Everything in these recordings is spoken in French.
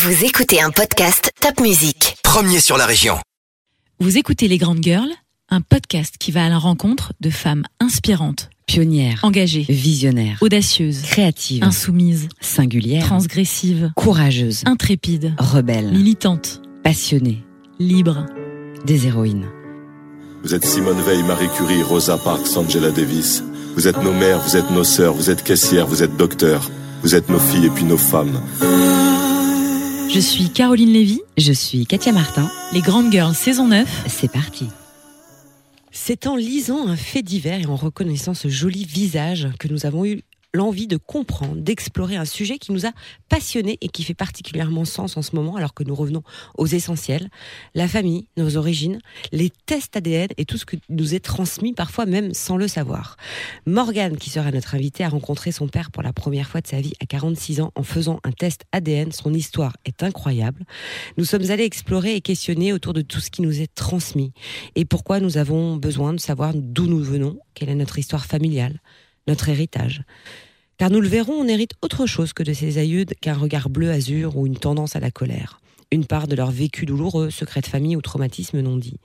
Vous écoutez un podcast Top Music. Premier sur la région. Vous écoutez Les Grandes Girls, un podcast qui va à la rencontre de femmes inspirantes, Pionnière, engagées, visionnaire, audacieuses, créative, insoumises, singulière, transgressives, courageuse, intrépides, rebelle, militantes, passionnée, libres. des héroïnes. Vous êtes Simone Veil, Marie Curie, Rosa Parks, Angela Davis. Vous êtes nos mères, vous êtes nos sœurs, vous êtes caissières, vous êtes docteurs. Vous êtes nos filles et puis nos femmes. Je suis Caroline Lévy, Je suis Katia Martin. Les Grandes Girls saison 9. C'est parti. C'est en lisant un fait divers et en reconnaissant ce joli visage que nous avons eu l'envie de comprendre, d'explorer un sujet qui nous a passionnés et qui fait particulièrement sens en ce moment alors que nous revenons aux essentiels, la famille, nos origines, les tests ADN et tout ce que nous est transmis parfois même sans le savoir. Morgane, qui sera notre invitée, a rencontré son père pour la première fois de sa vie à 46 ans en faisant un test ADN. Son histoire est incroyable. Nous sommes allés explorer et questionner autour de tout ce qui nous est transmis et pourquoi nous avons besoin de savoir d'où nous venons, quelle est notre histoire familiale, notre héritage. Car nous le verrons, on hérite autre chose que de ses aïeux qu'un regard bleu azur ou une tendance à la colère. Une part de leur vécu douloureux, secret de famille ou traumatisme non dit.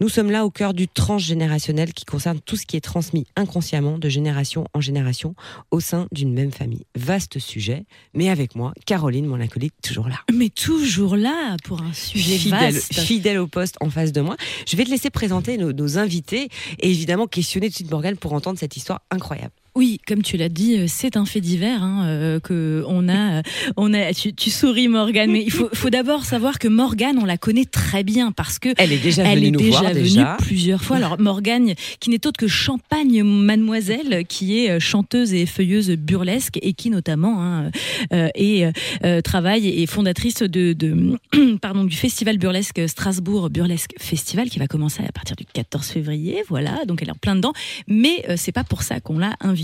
Nous sommes là au cœur du transgénérationnel qui concerne tout ce qui est transmis inconsciemment de génération en génération au sein d'une même famille. Vaste sujet, mais avec moi, Caroline, mon acolyte, toujours là. Mais toujours là pour un sujet Fidèle, vaste. fidèle au poste en face de moi. Je vais te laisser présenter nos, nos invités et évidemment questionner tout de suite Morgane pour entendre cette histoire incroyable. Oui, comme tu l'as dit, euh, c'est un fait divers hein, euh, que on a. euh, On a. Tu, tu souris, Morgane, mais il faut, faut d'abord savoir que Morgane, on la connaît très bien parce que Elle est déjà Elle venue est nous déjà voir venue déjà. plusieurs fois. Alors Morgane, qui n'est autre que Champagne Mademoiselle, qui est chanteuse et feuilleuse burlesque et qui notamment hein, euh, est, euh, travaille et est fondatrice de, de pardon du festival burlesque Strasbourg Burlesque Festival qui va commencer à partir du 14 février. Voilà, donc elle est en plein dedans. Mais euh, c'est pas pour ça qu'on l'a invitée.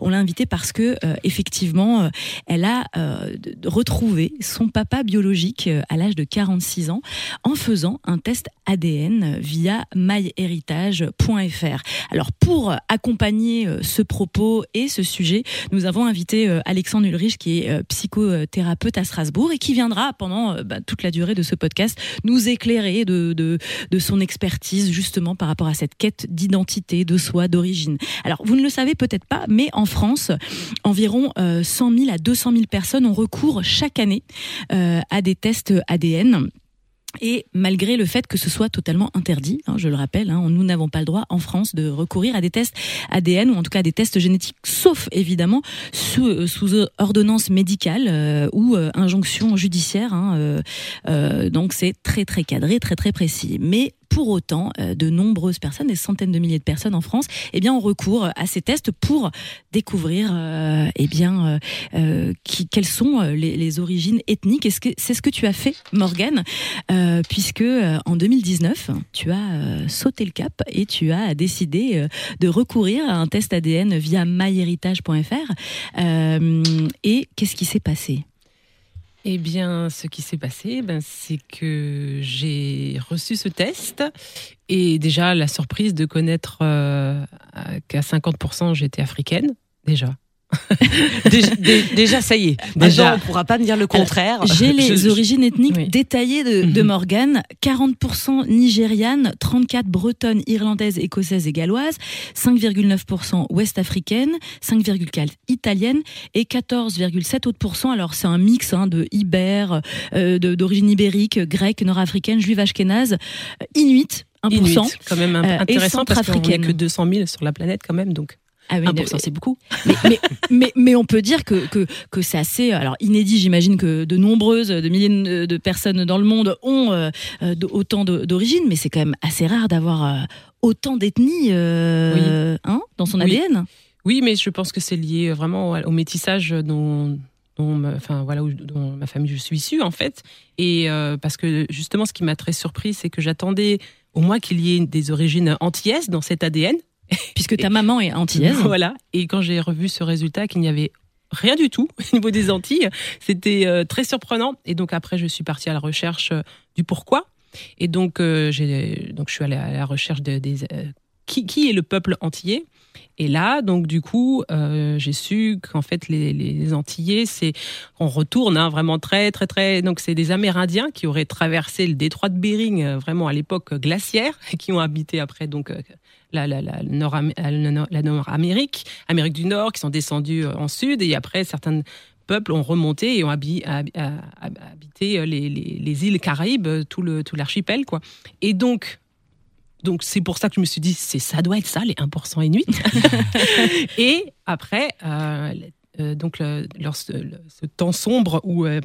On l'a invitée parce que euh, effectivement, euh, elle a euh, retrouvé son papa biologique à l'âge de 46 ans en faisant un test ADN via myheritage.fr. Alors pour accompagner ce propos et ce sujet, nous avons invité Alexandre Ulrich qui est psychothérapeute à Strasbourg et qui viendra pendant bah, toute la durée de ce podcast nous éclairer de son expertise justement par rapport à cette quête d'identité, de soi, d'origine. Alors vous ne le savez peut-être pas, mais en France, environ euh, 100 000 à 200 000 personnes ont recours chaque année euh, à des tests ADN. Et malgré le fait que ce soit totalement interdit, hein, je le rappelle, hein, nous n'avons pas le droit en France de recourir à des tests ADN ou en tout cas à des tests génétiques, sauf évidemment sous, euh, ordonnance médicale euh, ou euh, injonction judiciaire. hein, euh, euh, donc c'est très très cadré, très très précis. Mais pour autant, euh, de nombreuses personnes, des centaines de milliers de personnes en France, eh bien, ont recours à ces tests pour découvrir, euh, eh bien, euh, quelles sont les, origines ethniques. C'est ce que tu as fait, Morgane, puisque en 2019, tu as sauté le cap et tu as décidé de recourir à un test ADN via myheritage.fr. Et qu'est-ce qui s'est passé? Eh bien, ce qui s'est passé, ben, c'est que j'ai reçu ce test et déjà la surprise de connaître euh, qu'à 50% j'étais africaine, déjà. déjà, dé- déjà, ça y est. Déjà. On pourra pas me dire le contraire. J'ai les Je- origines ethniques Oui. détaillées de, de Mhm. Morgane. 40% nigériane, 34 bretonne, irlandaise, écossaise et galloise, 5,9% ouest africaine, 5,4 italienne et 14,7 autres. Alors c'est un mix hein, de ibère, euh, d'origine ibérique, grecque, nord-africaine, juive ashkénaze, euh, inuit. 1%. Inuit, quand même euh, et intéressant parce qu'on n'est que 200 000 sur la planète quand même, donc Ah oui, 1% c'est beaucoup. mais, mais, mais, mais on peut dire que, que, que c'est assez alors inédit. J'imagine que de nombreuses, de milliers de, personnes dans le monde ont euh, euh, autant d'origines, mais c'est quand même assez rare d'avoir euh, autant d'ethnies euh, hein, dans son Oui. ADN. Oui, mais je pense que c'est lié vraiment au, métissage dont, dont, ma- enfin, voilà, dont ma famille je suis issue en fait. Et euh, parce que justement, ce qui m'a très surpris, c'est que j'attendais au moins qu'il y ait des origines antillaises dans cet ADN. Puisque ta maman est antillaise. Voilà. Et quand j'ai revu ce résultat, qu'il n'y avait rien du tout au niveau des Antilles, c'était euh, très surprenant. Et donc après, je suis partie à la recherche euh, du pourquoi. Et donc, euh, donc je suis allée à la recherche de, des, qui, qui est le peuple antillais et là, donc du coup, euh, j'ai su qu'en fait les, les Antillais, c'est on retourne hein, vraiment très très très. Donc c'est des Amérindiens qui auraient traversé le détroit de Bering euh, vraiment à l'époque glaciaire et qui ont habité après donc euh, la, la, la, Nord, la Nord-Amérique, Amérique du Nord, qui sont descendus en sud et après certains peuples ont remonté et ont habité, habité les, les, les, îles Caraïbes, tout le tout l'archipel quoi. Et donc donc c'est pour ça que je me suis dit, c'est ça doit être ça, les 1% Inuits. et après, euh, euh, donc le, ce, temps sombre où euh,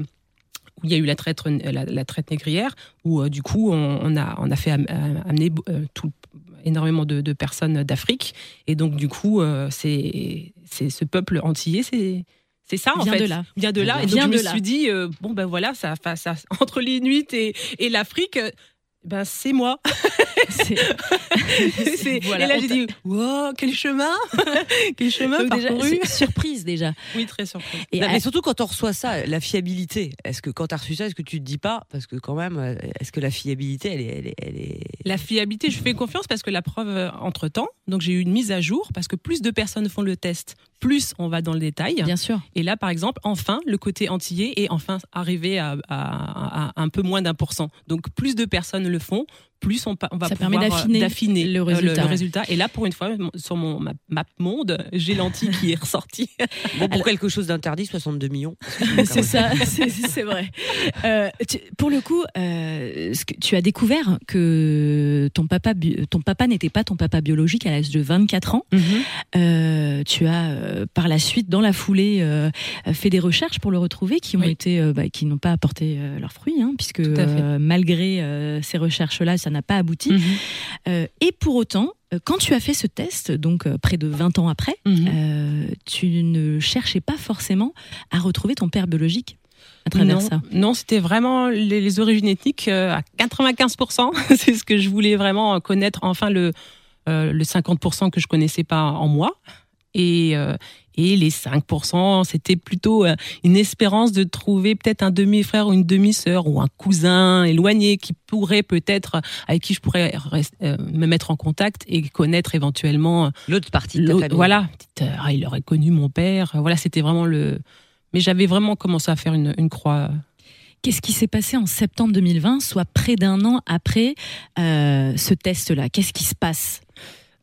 où il y a eu la traite, la, traite négrière, où du coup on, a, on a fait amener tout, énormément de, personnes d'Afrique. Et donc du coup, c'est ce peuple antillais, c'est c'est ça en vient fait. De là. Vient de là. Et donc je me suis dit bon ben voilà, ça, ça entre l'Inuit et, et l'Afrique, ben c'est moi. voilà, et là j'ai dit wow quel chemin. Quel chemin Donc parcouru. déjà, surprise déjà. Oui très surprise. Et mais surtout quand on reçoit ça la fiabilité. Est-ce que quand tu as reçu ça est-ce que tu te dis pas parce que quand même euh, est-ce que la fiabilité elle est, elle est, elle est... la fiabilité je fais confiance parce que la preuve euh, entre temps donc j'ai eu une mise à jour parce que plus de personnes font le test plus on va dans le détail. Bien sûr. Et là par exemple enfin le côté antillais est enfin arrivé à, à, à un peu moins d'un pour cent. Donc plus de personnes le font plus on, on va ça pouvoir permet d'affiner le, le, résultat. le, résultat. Et là, pour une fois, sur mon map, map monde, j'ai l'anti qui est ressorti. Bon, pour Alors, quelque chose d'interdit, 62 millions. C'est ça, c'est vrai. Euh, tu, pour le coup, euh, ce que, tu as découvert que ton papa, ton papa n'était pas ton papa biologique à l'âge de 24 ans. Mm -hmm. euh, tu as euh, par la suite, dans la foulée, euh, fait des recherches pour le retrouver qui ont Oui. été, bah, qui n'ont pas apporté leurs fruits, hein, puisque malgré ces recherches-là, ça n'a pas abouti. Mhm. Euh, et pour autant, euh, quand tu as fait ce test, donc euh, près de 20 ans après, Mhm. euh, tu ne cherchais pas forcément à retrouver ton père biologique à travers non, ça. non, c'était vraiment les, les origines ethniques à 95%. C'est ce que je voulais vraiment connaître. Enfin, le, euh, le 50% que je connaissais pas en moi. Et, euh, et les 5%, c'était plutôt euh, une espérance de trouver peut-être un demi-frère ou une demi-sœur ou un cousin éloigné qui pourrait peut-être, avec qui je pourrais rest- euh, me mettre en contact et connaître éventuellement L'autre partie de famille. Voilà, petite, euh, ah, il aurait connu mon père. Voilà, c'était vraiment le. Mais j'avais vraiment commencé à faire une, une croix. Qu'est-ce qui s'est passé en septembre 2020, soit près d'un an après euh, ce test-là? Qu'est-ce qui se passe?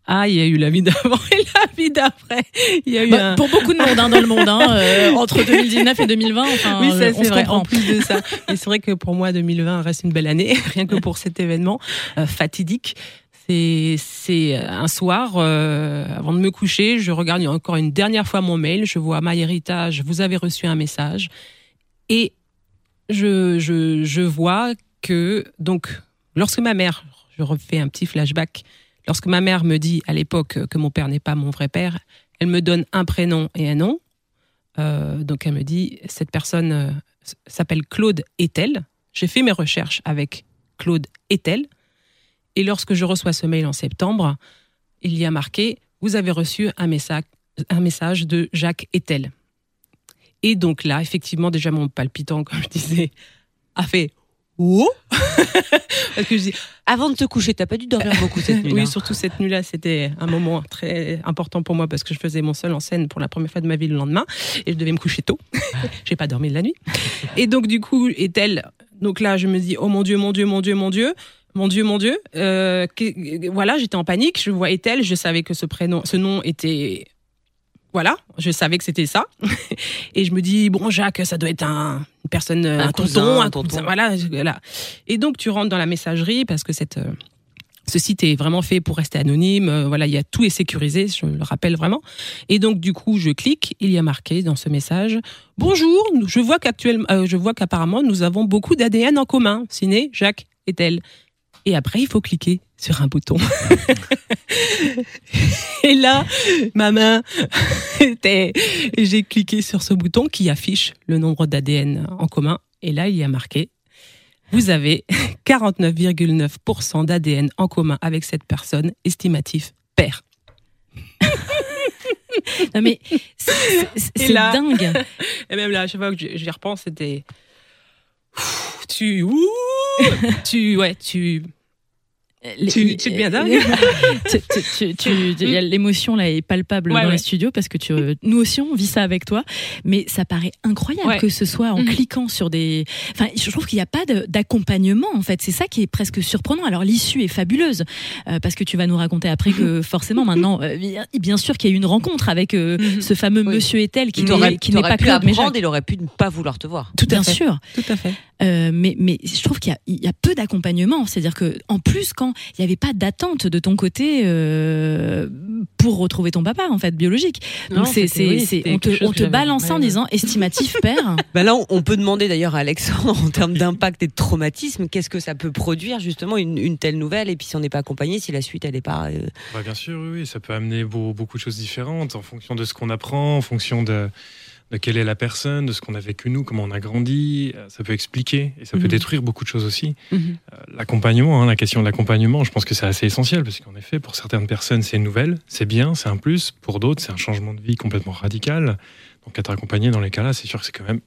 Ah, il y a eu la vie d'avant et la vie d'après. Il y a eu Bah, un. Pour beaucoup de monde hein, dans le monde, hein, euh, entre 2019 et 2020, enfin, Oui, ça, c'est vrai. En plus de ça, et c'est vrai que pour moi, 2020 reste une belle année, rien que pour cet événement euh, fatidique. C'est c'est un soir, euh, avant de me coucher, je regarde encore une dernière fois mon mail. Je vois ma héritage. Vous avez reçu un message et je je je vois que donc lorsque ma mère, je refais un petit flashback. Lorsque ma mère me dit à l'époque que mon père n'est pas mon vrai père, elle me donne un prénom et un nom. Euh, donc elle me dit cette personne euh, s'appelle Claude Etel. J'ai fait mes recherches avec Claude Etel. Et lorsque je reçois ce mail en septembre, il y a marqué vous avez reçu un message, un message de Jacques Etel. Et donc là, effectivement, déjà mon palpitant, comme je disais, a fait oh parce que je dis Avant de te coucher, t'as pas dû dormir beaucoup cette nuit. oui, surtout cette nuit-là, c'était un moment très important pour moi parce que je faisais mon seul en scène pour la première fois de ma vie le lendemain et je devais me coucher tôt. J'ai pas dormi de la nuit. Et donc du coup, est-elle donc là, je me dis oh mon dieu, mon dieu, mon dieu, mon dieu. Mon Dieu, mon Dieu, euh, voilà, j'étais en panique. Je vois Ethel, je savais que ce prénom, ce nom était, voilà, je savais que c'était ça. Et je me dis bon, Jacques, ça doit être un, une personne, un, cousin, tonton, un tonton. cousin, voilà, voilà. Et donc tu rentres dans la messagerie parce que cette euh, ce site est vraiment fait pour rester anonyme. euh, voilà, il y a tout est sécurisé, je le rappelle vraiment. Et donc du coup, je clique, il y a marqué dans ce message Bonjour, nous- je vois qu'actuellement, euh, je vois qu'apparemment nous avons beaucoup d'ADN en commun. Signé Jacques et elle. Et après, il faut cliquer sur un bouton. et là, ma main était. J'ai cliqué sur ce bouton qui affiche le nombre d'ADN en commun. Et là, il y a marqué vous avez 49,9% d'ADN en commun avec cette personne, estimatif père. Non, mais c'est- dingue. Et même là, à chaque fois que j'y repense, c'était. Tu. ouh, tu. Ouais, tu. Les- Tu- tu es bien dingue. Tu- tu- tu- tu- il y a L'émotion là est palpable Ouais, dans ouais. les studios parce que tu, nous aussi on vit ça avec toi, mais ça paraît incroyable Ouais. que ce soit en Mhm. cliquant sur des. Enfin, je trouve qu'il n'y a pas d'accompagnement en fait. C'est ça qui est presque surprenant. Alors l'issue est fabuleuse euh, parce que tu vas nous raconter après que forcément maintenant, euh, bien- sûr qu'il y a eu une rencontre avec euh, Mhm. ce fameux Oui. Monsieur Etel qui n'est pas pu Claude mais Jacques. il aurait pu ne pas vouloir te voir. Tout à Bien fait. sûr. Tout à fait. Euh, mais, mais je trouve qu'il y y a peu d'accompagnement. C'est-à-dire que, en plus, quand il n'y avait pas d'attente de ton côté euh, pour retrouver ton papa, en fait, biologique. Donc, Non, c'est, c'était- c'est, oui, c'est- c'était on te, on te balance en ouais, disant estimatif père. Bah là, on- on peut demander d'ailleurs à Alexandre, en termes d'impact et de traumatisme, qu'est-ce que ça peut produire justement une, une telle nouvelle Et puis si on n'est pas accompagné, si la suite elle n'est pas. euh, Bah, bien sûr, oui, oui, ça peut amener beau- beaucoup de choses différentes en fonction de ce qu'on apprend, en fonction de, de quelle est la personne, de ce qu'on a vécu nous, comment on a grandi. Euh, Ça peut expliquer et ça peut Mhm. détruire beaucoup de choses aussi. Mhm. Euh, L'accompagnement, hein, la question de l'accompagnement, je pense que c'est assez essentiel parce qu'en effet, pour certaines personnes, c'est une nouvelle, c'est bien, c'est un plus. Pour d'autres, c'est un changement de vie complètement radical. Donc être accompagné dans les cas-là, c'est sûr que c'est quand même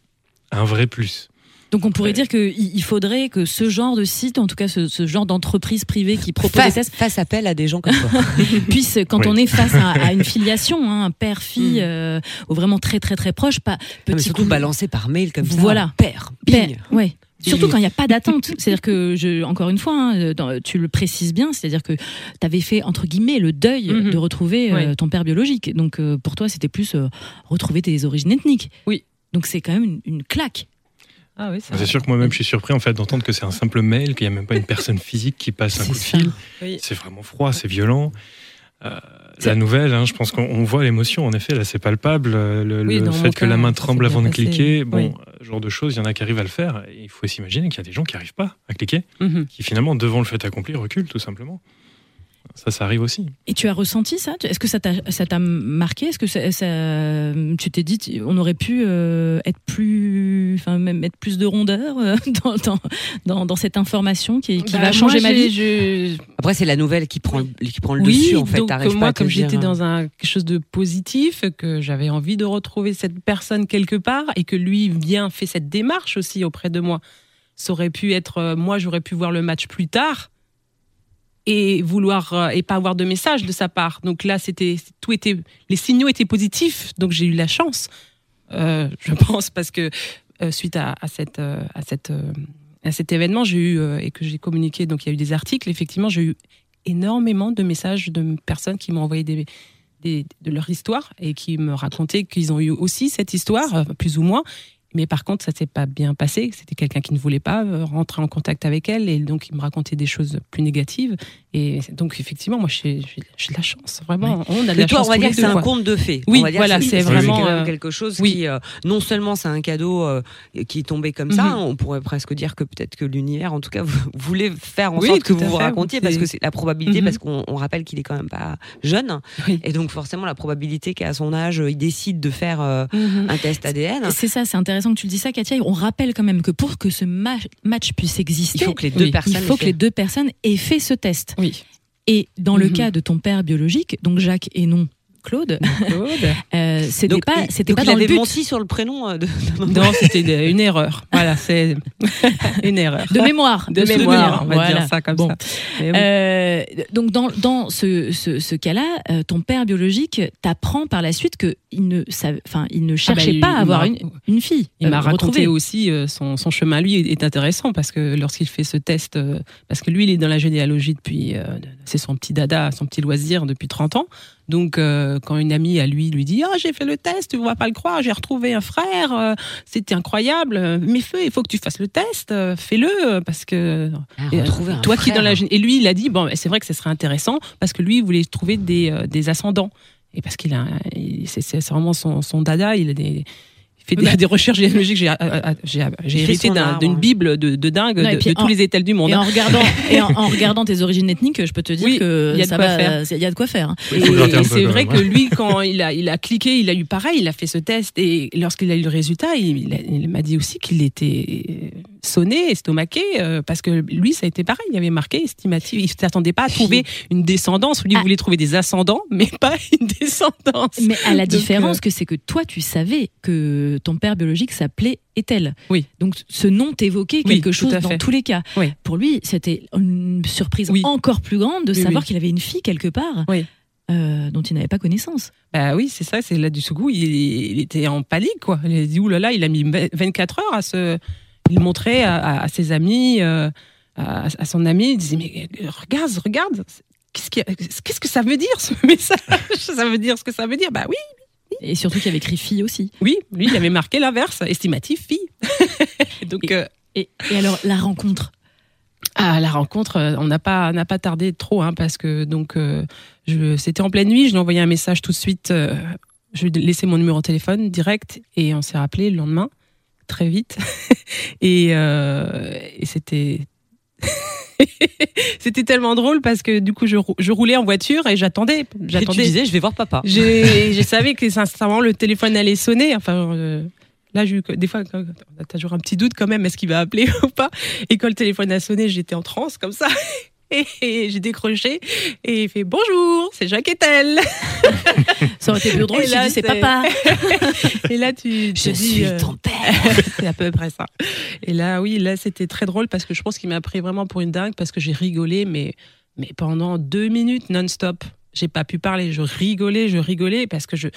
un vrai plus. Donc, on pourrait Ouais. dire qu'il il faudrait que ce genre de site, en tout cas ce, ce genre d'entreprise privée qui propose des fasse, tests, fasse appel à des gens comme toi. puisse, quand Oui. on est face à, à une filiation, hein, un père-fille, Mm. euh, ou vraiment très, très, très proche, pas Non, petit surtout coup- balancé par mail comme ça. Voilà. Père, Père, ouais. Surtout quand il n'y a pas d'attente. C'est-à-dire que, je, encore une fois, hein, dans- tu le précises bien, c'est-à-dire que tu avais fait, entre guillemets, le deuil Mhm. de retrouver euh, ton père biologique. Donc euh, pour toi, c'était plus euh, retrouver tes origines ethniques. Oui. Donc c'est quand même une, une claque. Ah oui, C'est sûr que moi-même, je suis surpris en fait d'entendre que c'est un simple mail, qu'il n'y a même pas une personne physique qui passe un coup de fil. Oui. C'est vraiment froid, c'est violent. Euh, la nouvelle, hein, je pense qu'on on voit l'émotion, en effet, là c'est palpable. euh, Le, Oui, fait que la main tremble avant de passé. cliquer, bon, Oui. euh, ce genre de choses, il y en a qui arrivent à le faire. Et il faut s'imaginer qu'il y a des gens qui n'arrivent pas à cliquer, Mhm. qui finalement, devant le fait accompli, reculent tout simplement. Ça, ça arrive aussi. Et tu as ressenti ça? Est-ce que ça t'a ça t'a marqué? Est-ce que ça, ça- tu t'es dit on aurait pu euh, être plus, enfin même mettre plus de rondeur euh, dans, dans, dans, dans cette information qui, qui Bah, va changer moi, ma vie? je- Après, c'est la nouvelle qui prend, le- qui prend le Oui, dessus en fait. donc pas moi, à te comme j'étais euh, dans un, quelque chose de positif, que j'avais envie de retrouver cette personne quelque part et que lui vient fait cette démarche aussi auprès de moi, ça aurait pu être, euh, moi, j'aurais pu voir le match plus tard et vouloir euh, et pas avoir de message de sa part. Donc là, c'était tout était, les signaux étaient positifs, donc j'ai eu la chance, euh, je pense, parce que euh, suite à, à cette, à cette, à cet événement, j'ai eu et que j'ai communiqué, donc il y a eu des articles. Effectivement, j'ai eu énormément de messages de personnes qui m'ont envoyé des, des- de leur histoire et qui me racontaient qu'ils ont eu aussi cette histoire, plus ou moins. Mais par contre, ça s'est pas bien passé. C'était quelqu'un qui ne voulait pas euh, rentrer en contact avec elle et donc il me racontait des choses plus négatives. Et donc effectivement, moi, j'ai de la chance, vraiment. On a de la toi, chance on va dire que c'est un conte de fées. Oui, On va dire voilà, c'est vraiment, quand même euh, quelque chose oui. qui, euh, non seulement c'est un cadeau euh, qui est tombé comme ça, Mhm. on pourrait presque dire que peut-être que l'univers, en tout cas, vous- voulait faire en Oui, sorte que vous vous racontiez, parce que c'est la probabilité, Mhm. parce qu'on on rappelle qu'il est quand même pas jeune, Oui. et donc forcément la probabilité qu'à son âge, il décide de faire euh, Mhm. un test ADN. C'est ça, c'est intéressant que tu le dis ça, Katia. On rappelle quand même que pour que ce ma- match puisse exister, Il faut que les deux Oui. personnes. il faut que les deux personnes aient fait ce test. Oui. Et dans le Mhm. cas de ton père biologique, donc Jacques et non Claude, Claude. euh, c'était Donc, pas, c'était donc pas il dans le but menti sur le prénom euh, de. Non, c'était de- une erreur. Voilà, c'est une erreur. de mémoire, De mémoire, on va Voilà. dire ça comme Bon. ça. Oui. Euh, donc dans, dans ce, ce, ce cas-là, euh, ton père biologique t'apprend par la suite que il ne, enfin, il ne cherchait il- pas à avoir une, une fille. Il m'a raconté aussi euh, son, son chemin, lui, est intéressant parce que lorsqu'il fait ce test, euh, parce que lui, il est dans la généalogie depuis, euh, c'est son petit dada, son petit loisir depuis 30 ans. Donc, euh, quand une amie à lui lui dit Ah, j'ai fait le test, tu ne vas pas le croire, j'ai retrouvé un frère, euh, c'était incroyable, mais feu, il faut que tu fasses le test, euh, fais-le, parce que Ah, Et, retrouver un toi qui dans la frère. et lui il a dit bon c'est vrai que ce serait intéressant parce que lui il voulait trouver des, des ascendants et parce qu'il a c'est c'est vraiment son, son dada il a des fait des, des recherches généalogiques j'ai euh, euh, hérité d'une bible de, de dingue Non, de, puis de tous en- les étals du monde Et en regardant, et en, en regardant tes origines ethniques, je peux te dire Oui, que il y a de ça quoi va, faire. il y a de quoi faire. hein. Il faut Et, c'est vrai que ouais. lui, quand il a, il a cliqué, il a eu pareil, il a fait ce test. Et lorsqu'il a eu le résultat, il, il a- il m'a dit aussi qu'il était sonné, estomaqué, euh, parce que lui, ça a été pareil. Il avait marqué estimatif. Il ne s'attendait pas à trouver une descendance. Lui, il Ah. voulait trouver des ascendants, mais pas une descendance. Mais à la Donc, différence euh, que c'est que toi, tu savais que ton père biologique s'appelait Ethel. Oui. Donc ce nom t'évoquait quelque chose dans tous les cas. Oui. Pour lui, c'était une surprise Oui. encore plus grande de savoir qu'il avait une fille quelque part Oui. euh, dont il n'avait pas connaissance. Bah oui, c'est ça, c'est là du secou, il, il était en panique, quoi. Il a dit, oulala, il a mis 24 heures à se. Il montrait à, à- à ses amis, euh, à, à son ami, il disait, mais euh, regarde, regarde, qu'est-ce, que ça veut dire ce message? Ça veut dire ce que ça veut dire? Bah oui, Et surtout qu'il avait écrit fille aussi. oui, lui, il avait marqué l'inverse, estimatif fille. Donc, euh, Et, et alors, la rencontre? À la rencontre, on n'a pas, n'a pas tardé trop, hein, parce que donc, euh, c'était en pleine nuit, je lui ai envoyé un message tout de suite. euh, je lui ai laissé mon numéro de téléphone direct et on s'est rappelé le lendemain, très vite. et, euh, et c'était. c'était tellement drôle parce que du coup je, je roulais en voiture et j'attendais Et tu j'attendais disais, je vais voir papa. je savais que sincèrement le téléphone allait sonner. Enfin, euh, là, j'ai eu des fois, t'as toujours un petit doute quand même, est-ce qu'il va appeler ou pas Et quand le téléphone a sonné, j'étais en transe comme ça. Et, j'ai décroché et il fait bonjour, c'est Jacques Etel. Ça aurait été plus drôle si c'est papa. Et là, tu Je dis, suis euh, ton père. c'est à peu près ça. Et là, oui, là, c'était très drôle parce que je pense qu'il m'a pris vraiment pour une dingue parce que j'ai rigolé, mais, mais pendant deux minutes non-stop. J'ai pas pu parler, je rigolais, je rigolais parce que je,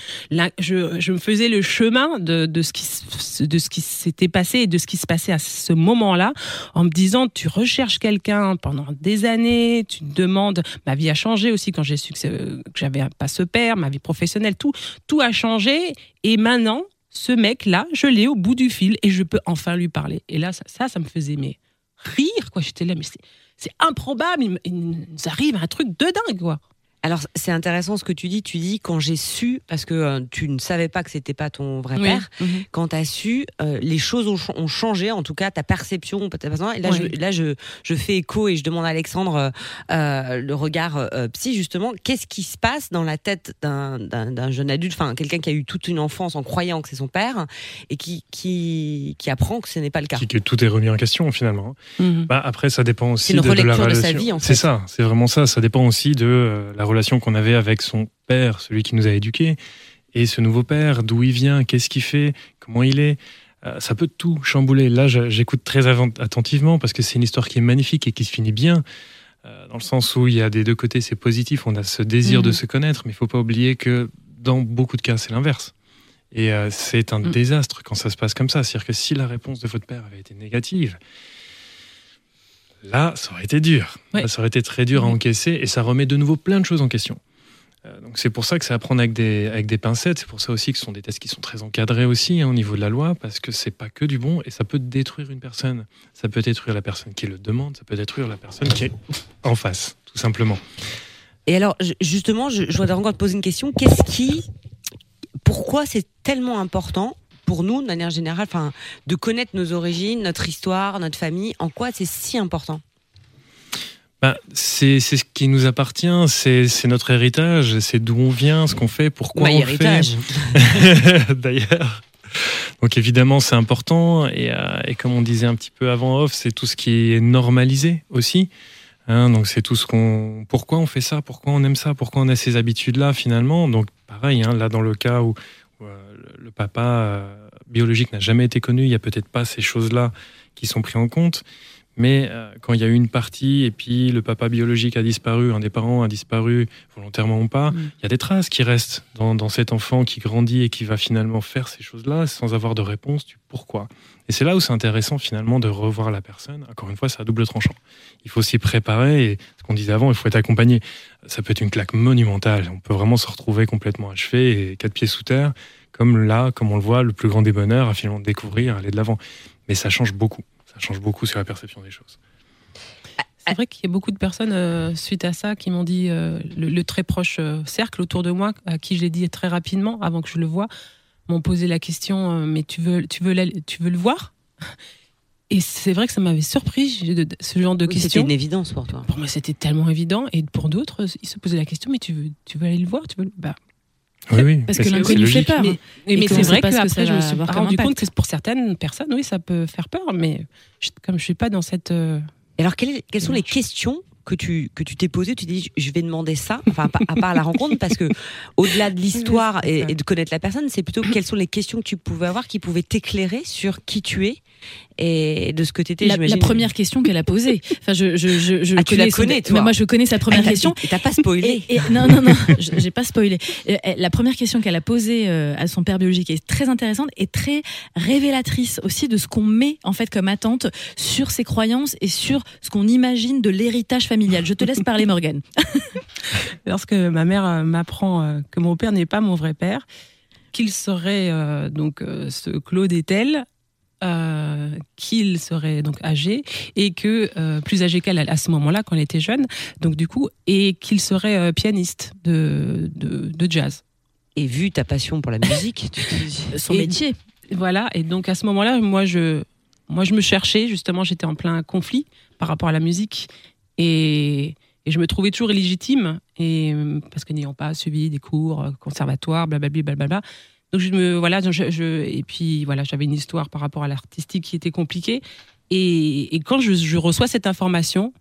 je, je me faisais le chemin de, de ce qui, de ce qui s'était passé et de ce qui se passait à ce moment-là en me disant tu recherches quelqu'un pendant des années, tu te demandes, ma vie a changé aussi quand j'ai su que, j'avais pas ce père, ma vie professionnelle, tout, tout a changé et maintenant ce mec-là, je l'ai au bout du fil et je peux enfin lui parler. Et là, ça, ça, me faisait mais rire, quoi. J'étais là, mais c'est, improbable. Il, il nous arrive un truc de dingue, quoi. Alors, c'est intéressant ce que tu dis. Tu dis, quand j'ai su, parce que euh, tu ne savais pas que c'était pas ton vrai père, Mhm. quand tu as su, euh, les choses ont, ch- ont changé, en tout cas, ta perception. ta façon- Et là, je, là je, je fais écho et je demande à Alexandre euh, le regard euh, psy, justement. Qu'est-ce qui se passe dans la tête d'un- jeune adulte, enfin, quelqu'un qui a eu toute une enfance en croyant que c'est son père et qui, qui, qui apprend que ce n'est pas le cas? Qui- que tout est remis en question finalement. Mhm. Bah, après, ça dépend aussi C'est une de, de la relecture de sa relation. vie, en C'est fait. ça, c'est vraiment ça. Ça dépend aussi de euh, la relation qu'on avait avec son père, celui qui nous a éduqués, et ce nouveau père, d'où il vient, qu'est-ce qu'il fait, comment il est. Euh, ça peut tout chambouler. Là, j'écoute très attentivement parce que c'est une histoire qui est magnifique et qui se finit bien. euh, dans le sens où il y a des deux côtés, c'est positif, on a ce désir de Mhm. se connaître, mais il faut pas oublier que dans beaucoup de cas, c'est l'inverse. Et euh, c'est un Mm. désastre quand ça se passe comme ça. C'est-à-dire que si la réponse de votre père avait été négative, là, ça aurait été dur. Ouais. Là, ça aurait été très dur à encaisser et ça remet de nouveau plein de choses en question. Euh, donc c'est pour ça que c'est à prendre avec des, avec des pincettes. C'est pour ça aussi que ce sont des tests qui sont très encadrés aussi hein, au niveau de la loi parce que c'est pas que du bon et ça peut détruire une personne. Ça peut détruire la personne qui le demande, ça peut détruire la personne qui est en face, tout simplement. Et alors, justement, je, je voudrais encore te poser une question. Qu'est-ce qui, pourquoi c'est tellement important pour nous, de manière générale, enfin, de connaître nos origines, notre histoire, notre famille En quoi c'est si important? Bah, c'est ce qui nous appartient, c'est notre héritage, c'est d'où on vient, ce qu'on fait, pourquoi My on héritage. fait. D'ailleurs. Donc évidemment, c'est important. Et, euh, et comme on disait un petit peu avant off, c'est tout ce qui est normalisé aussi. Hein, donc c'est tout ce qu'on. Pourquoi on fait ça Pourquoi on aime ça Pourquoi on a ces habitudes-là finalement Donc pareil, hein, là dans le cas où, où, euh, le, le papa euh, biologique n'a jamais été connu, il y a peut-être pas ces choses-là qui sont prises en compte. Mais euh, quand il y a eu une partie et puis le papa biologique a disparu, un des parents a disparu, volontairement ou pas, Mm. il y a des traces qui restent dans, dans cet enfant qui grandit et qui va finalement faire ces choses-là sans avoir de réponse du pourquoi. Et c'est là où c'est intéressant finalement de revoir la personne. Encore une fois, c'est à double tranchant. Il faut s'y préparer et ce qu'on disait avant, il faut être accompagné. Ça peut être une claque monumentale. On peut vraiment se retrouver complètement achevé et quatre pieds sous terre, comme là, comme on le voit, le plus grand des bonheurs à finalement découvrir, aller de l'avant. Mais ça change beaucoup. Ça change beaucoup sur la perception des choses. C'est vrai qu'il y a beaucoup de personnes euh, suite à ça qui m'ont dit euh, le, le très proche euh, cercle autour de moi à qui je l'ai dit très rapidement avant que je le voie m'ont posé la question euh, mais tu veux tu veux tu veux le voir? Et c'est vrai que ça m'avait surpris j'ai de- de- ce genre de Oui, C'était questions une évidence pour toi. pour moi c'était tellement évident et pour d'autres ils se posaient la question mais tu veux tu veux aller le voir? Tu veux le- bah, Oui, oui. Parce mais que l'inconnu fait peur. mais, Et mais c'est vrai qu'après ça je me suis rendu impact. compte que pour certaines personnes oui ça peut faire peur mais je- comme je suis pas dans cette euh, Et alors, quelles, quelles sont les questions que tu que tu t'es posées Tu dit, je vais demander ça, enfin, à part- à part la rencontre, parce que au-delà de l'histoire et de connaître la personne, c'est plutôt quelles sont les questions que tu pouvais avoir qui pouvaient t'éclairer sur qui tu es et de ce que tu étais, la, la première question qu'elle a posée. Enfin, je, je, je, je Ah, tu la son- connais, toi. Mais moi, je connais sa première Elle t'a- question. et T'as pas spoilé. Et- et- non, non, non, j'ai pas spoilé. Euh, La première question qu'elle a posée euh, à son père biologique est très intéressante et très révélatrice aussi de ce qu'on met en fait comme attente sur ses croyances et sur ce qu'on imagine de l'héritage familial. Je te laisse parler, Morgane. lorsque ma mère euh, m'apprend que mon père n'est pas mon vrai père, qu'il serait euh, donc euh, ce Claude est tel, euh, qu'il serait donc âgé et que euh, plus âgé qu'elle à ce moment-là quand elle était jeune, donc du coup et qu'il serait euh, pianiste de, de, de jazz. Et vu ta passion pour la musique, tu te dis. Son Et- métier. Voilà, et donc à ce moment-là, moi je, moi je me cherchais, justement, j'étais en plein conflit par rapport à la musique et, et je me trouvais toujours illégitime, et, parce que n'ayant pas suivi des cours, conservatoire, blablabla, blablabla. Donc je me, voilà, je, je- et puis voilà, j'avais une histoire par rapport à l'artistique qui était compliquée. Et, et quand je, je reçois cette information,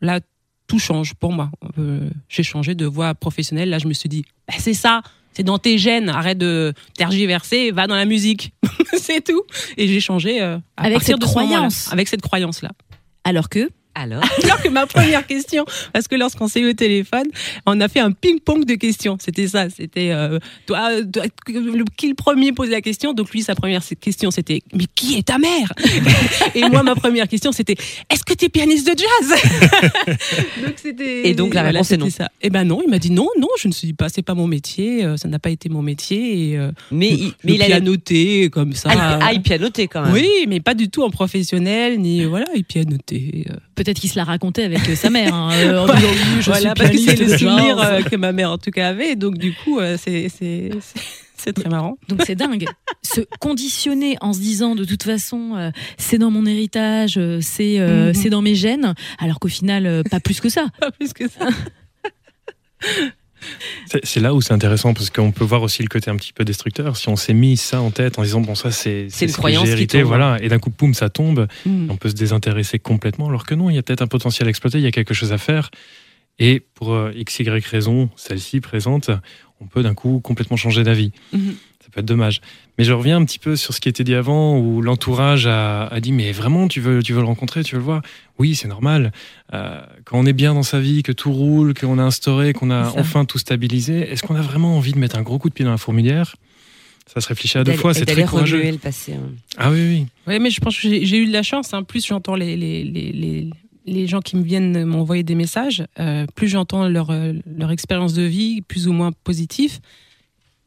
là, tout change pour moi. Euh, J'ai changé de voie professionnelle. Là, je me suis dit, bah, c'est ça, c'est dans tes gènes. Arrête de tergiverser, va dans la musique. c'est tout. Et j'ai changé euh, à Avec partir cette de croyance. Avec cette croyance-là. Alors que Alors, Alors que ma première question, parce que lorsqu'on s'est eu au téléphone, on a fait un ping-pong de questions. C'était ça. C'était euh, toi, toi, qui le premier posait la question? Donc lui, sa première question, c'était mais qui est ta mère? Et moi, ma première question, c'était est-ce que tu es pianiste de jazz? Donc c'était. Et donc, la réponse est non. Ça. Eh ben non, il m'a dit non, non, je ne suis pas, c'est pas mon métier, euh, ça n'a pas été mon métier. Et, euh, mais, il- le mais il a pianoté comme ça. Ah, il- ah, il pianotait quand même. oui, mais pas du tout en professionnel, ni voilà, il pianotait. euh, peut-être qu'il se l'a raconté avec euh, sa mère. hein, euh, en disant, oui, je voilà, suis parce que c'est le souvenir euh, que ma mère en tout cas avait. Donc du coup, c'est c'est très marrant. Donc c'est dingue. Se conditionner en se disant de toute façon euh, c'est dans mon héritage, euh, c'est euh, Mhm. c'est dans mes gènes, alors qu'au final pas plus que ça. Pas plus que ça. C'est là où c'est intéressant parce qu'on peut voir aussi le côté un petit peu destructeur. Si on s'est mis ça en tête en disant bon ça c'est C'est croyance qui tombe. voilà, et d'un coup poum ça tombe, Mm. on peut se désintéresser complètement. Alors que non, il y a peut-être un potentiel à exploiter, il y a quelque chose à faire. Et pour euh, x y raison, celle-ci présente, on peut d'un coup complètement changer d'avis. Mhm. Peut être dommage. Mais je reviens un petit peu sur ce qui était dit avant, où l'entourage a, a dit Mais vraiment, tu veux, tu veux le rencontrer, tu veux le voir? Oui, c'est normal. Euh, quand on est bien dans sa vie, que tout roule, qu'on a instauré, qu'on a enfin tout stabilisé, est-ce qu'on a vraiment envie de mettre un gros coup de pied dans la fourmilière? Ça se réfléchit à deux fois, c'est très courageux. le passé. hein. Ah oui, oui. Ouais, mais je pense que j'ai eu de la chance. hein. Plus j'entends les, les, les, les, les gens qui me viennent m'envoyer des messages, euh, plus j'entends leur, euh, leur expérience de vie, plus ou moins positive.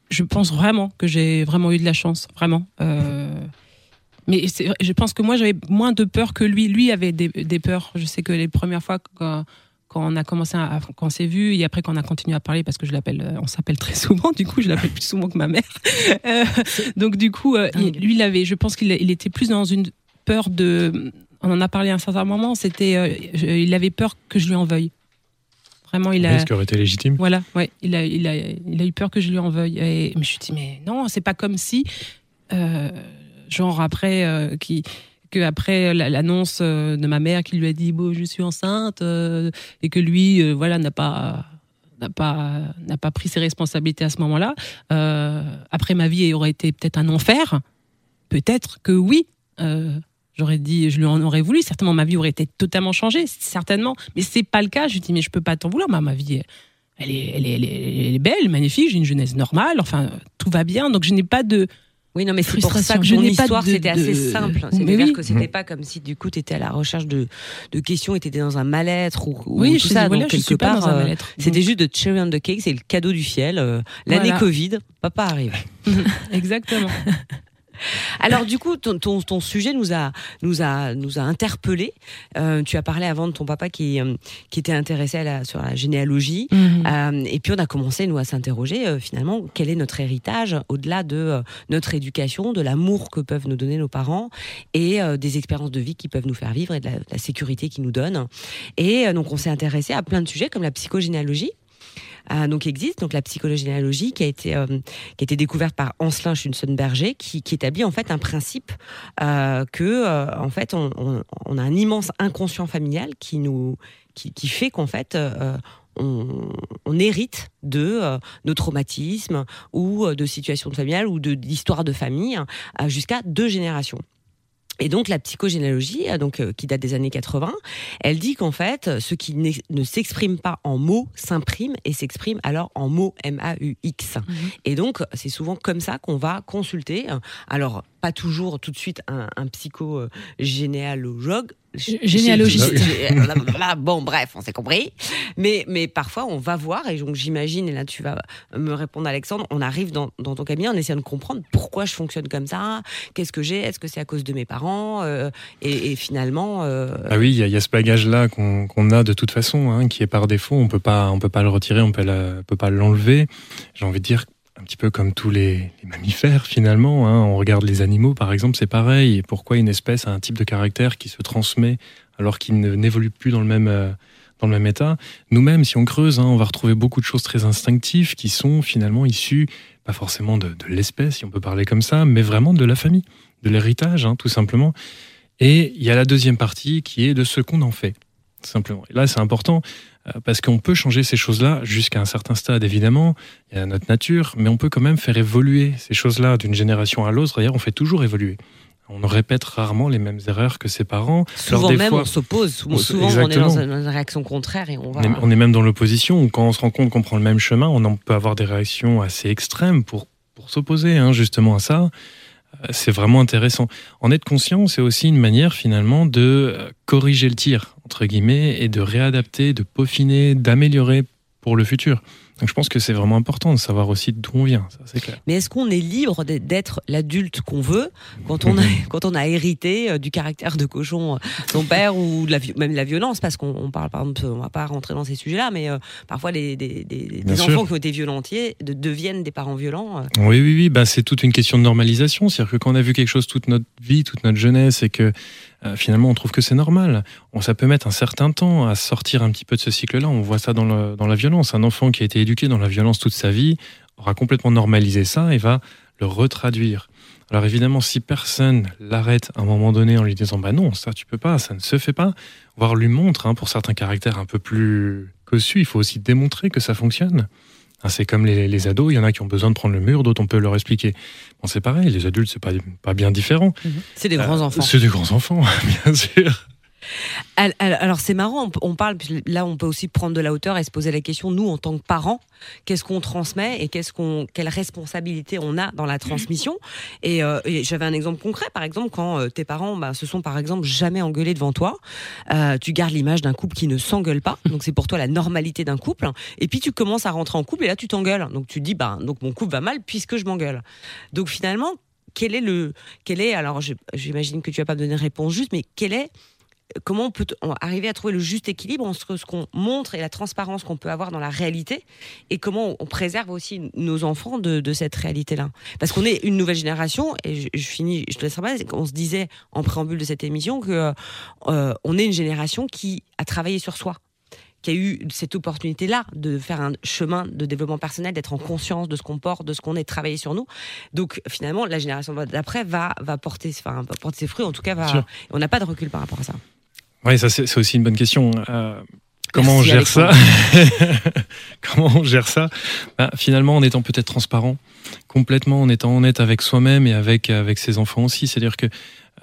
Je pense vraiment que j'ai vraiment eu de la chance, vraiment. Euh, mais je pense que moi, j'avais moins de peur que lui. Lui avait des, des peurs. Je sais que les premières fois, quand, quand on a commencé à, quand on s'est vu et après quand on a continué à parler, parce que je l'appelle, euh, on s'appelle très souvent, du coup, je l'appelle plus souvent que ma mère. Euh, donc, du coup, euh, lui, il avait, je pense qu'il il était plus dans une peur de. On en a parlé à un certain moment, c'était. il avait peur que je lui en veuille. Vraiment, il a. Ce qui aurait été légitime. Voilà, ouais, il a, il a, il a eu peur que je lui en veuille. Et je me suis dit, mais non, c'est pas comme si, euh, genre après, euh, qui, que après la- l'annonce euh, de ma mère qui lui a dit, bon, je suis enceinte, euh, et que lui, euh, voilà, n'a pas, n'a pas, n'a pas pris ses responsabilités à ce moment-là. Euh, après ma vie aurait été peut-être un enfer. Peut-être que oui. J'aurais dit, je lui en aurais voulu. Certainement, ma vie aurait été totalement changée, certainement. Mais c'est pas le cas. Je lui dis, mais je peux pas t'en vouloir. Ma, ma vie, elle est, elle est, elle est, elle est belle, magnifique. J'ai une jeunesse normale. Enfin, tout va bien. Donc, je n'ai pas de. Oui, non, mais c'est pour ça que pas histoire, de- c'était assez de- simple. Mais C'est-à-dire oui. que c'était pas comme si, du coup, tu étais à la recherche de, de questions et tu étais dans un mal-être ou, ou oui, tout je, ça. voilà, Donc, je quelque suis pas part, dans un euh, mal-être. c'était juste de cherry on the cake, c'est le cadeau du ciel. euh, L'année Voilà. Covid, papa arrive. Exactement. Alors du coup, ton, ton, ton sujet nous a nous a nous a interpellé. tu as parlé avant de ton papa qui euh, qui était intéressé à la, sur la généalogie. Mhm. Euh, et puis on a commencé nous à s'interroger euh, finalement quel est notre héritage au-delà de euh, notre éducation, de l'amour que peuvent nous donner nos parents et euh, des expériences de vie qui peuvent nous faire vivre et de la, de la sécurité qu'ils nous donnent. Et euh, donc on s'est intéressé à plein de sujets comme la psychogénéalogie. Euh, donc existe donc la psychogénéalogie qui a été euh, qui a été découverte par Ancelin Schunzenberger qui, qui établit en fait un principe euh, que euh, en fait on, a un immense inconscient familial qui nous qui, fait qu'en fait euh, on, hérite de nos traumatismes ou de situations familiales ou de d'histoires de famille euh, jusqu'à deux générations. Et donc la psychogénéalogie, euh, donc euh, qui date des années 80, elle dit qu'en fait, ce qui ne s'exprime pas en mots s'imprime et s'exprime alors en mots M-A-U-X. Mhm. Et donc c'est souvent comme ça qu'on va consulter. Alors pas toujours tout de suite un, un psychogénéalogue. Généalogiste. Bon, bref, on s'est compris. Mais, mais parfois, on va voir, et donc j'imagine, et là tu vas me répondre, Alexandre, on arrive dans, dans ton cabinet en essayant de comprendre pourquoi je fonctionne comme ça, qu'est-ce que j'ai, est-ce que c'est à cause de mes parents, euh, et, et finalement. euh, Ah oui, il y, a- il y a ce bagage-là qu'on a de toute façon, hein, qui est par défaut. On peut pas, on peut pas le retirer, on peut, la- peut pas l'enlever. J'ai envie de dire un petit peu comme tous les, mammifères finalement. hein. On regarde les animaux, par exemple, c'est pareil. Pourquoi une espèce a un type de caractère qui se transmet alors qu'il n'évolue plus dans le même euh, dans le même état? Nous-mêmes, si on creuse, hein, on va retrouver beaucoup de choses très instinctives qui sont finalement issues pas forcément de, de l'espèce, si on peut parler comme ça, mais vraiment de la famille, de l'héritage, hein, tout simplement. Et il y a la deuxième partie qui est de ce qu'on en fait, simplement. Et là, c'est important parce qu'on peut changer ces choses-là jusqu'à un certain stade, évidemment. Il y a notre nature, mais on peut quand même faire évoluer ces choses-là d'une génération à l'autre. D'ailleurs, on fait toujours évoluer. On répète rarement les mêmes erreurs que ses parents. Alors, Souvent des même, fois- on s'oppose. Souvent, on se- souvent, on est dans une, réaction contraire et on va. On est, on est même dans l'opposition, où quand on se rend compte qu'on prend le même chemin, on peut avoir des réactions assez extrêmes pour, pour s'opposer hein, justement à ça. Euh, C'est vraiment intéressant. En être conscient, c'est aussi une manière finalement de euh, corriger le tir, entre guillemets, et de réadapter, de peaufiner, d'améliorer pour le futur. Donc je pense que c'est vraiment important de savoir aussi d'où on vient, ça c'est clair. Mais est-ce qu'on est libre d'être- l'adulte qu'on veut quand on a, quand on a hérité euh, du caractère de cochon euh, de son père ou de la, vi- même de la violence? Parce qu'on on parle, par exemple, on va pas rentrer dans ces sujets-là, mais euh, parfois les, des, des- enfants qui ont été violentiers de- deviennent des parents violents. Oui, oui, oui, bah, c'est toute une question de normalisation. C'est-à-dire que quand on a vu quelque chose toute notre vie, toute notre jeunesse, et que euh, finalement on trouve que c'est normal, ça peut mettre un certain temps à sortir un petit peu de ce cycle-là. On voit ça dans la violence. Un enfant qui a été éduqué dans la violence toute sa vie aura complètement normalisé ça et va le retraduire. Alors évidemment, si personne l'arrête à un moment donné en lui disant bah non, ça tu peux pas, ça ne se fait pas, voire lui montre, hein, pour certains caractères un peu plus cossus, il faut aussi démontrer que ça fonctionne. Hein, c'est comme les, les ados, il y en a qui ont besoin de prendre le mur, d'autres on peut leur expliquer. Bon, c'est pareil, les adultes, c'est pas, pas bien différent. C'est des grands Euh, enfants. C'est des grands enfants, bien sûr. Al- al- Alors c'est marrant, on parle, là on peut aussi prendre de la hauteur et se poser la question, nous en tant que parents, qu'est-ce qu'on transmet et qu'est-ce qu'on, quelle responsabilité on a dans la transmission? Et, euh, j'avais un exemple concret, par exemple, quand euh, tes parents bah, se sont par exemple jamais engueulés devant toi, euh, tu gardes l'image d'un couple qui ne s'engueule pas, donc c'est pour toi la normalité d'un couple, et puis tu commences à rentrer en couple et là tu t'engueules, donc tu te dis, bah, donc mon couple va mal puisque je m'engueule. Donc finalement, quel est le, quel est, alors j'imagine que tu vas pas me donner une réponse juste, mais quel est comment on peut on- arriver à trouver le juste équilibre entre ce qu'on montre et la transparence qu'on peut avoir dans la réalité et comment on, on préserve aussi nos enfants de, de cette réalité-là. Parce qu'on est une nouvelle génération et je, je finis, je te laisserai pas, qu'on se disait en préambule de cette émission que euh, on est une génération qui a travaillé sur soi qui a eu cette opportunité-là de faire un chemin de développement personnel, d'être en conscience de ce qu'on porte, de ce qu'on est, de travailler sur nous. Donc finalement, la génération d'après va, va porter, enfin, va porter ses fruits, en tout cas, va, on n'a pas de recul par rapport à ça. Oui, ça c'est aussi une bonne question. Euh, comment on gère ça? Comment on gère ça? Bah, Finalement, en étant peut-être transparent, complètement, en étant honnête avec soi-même et avec, avec ses enfants aussi. C'est-à-dire que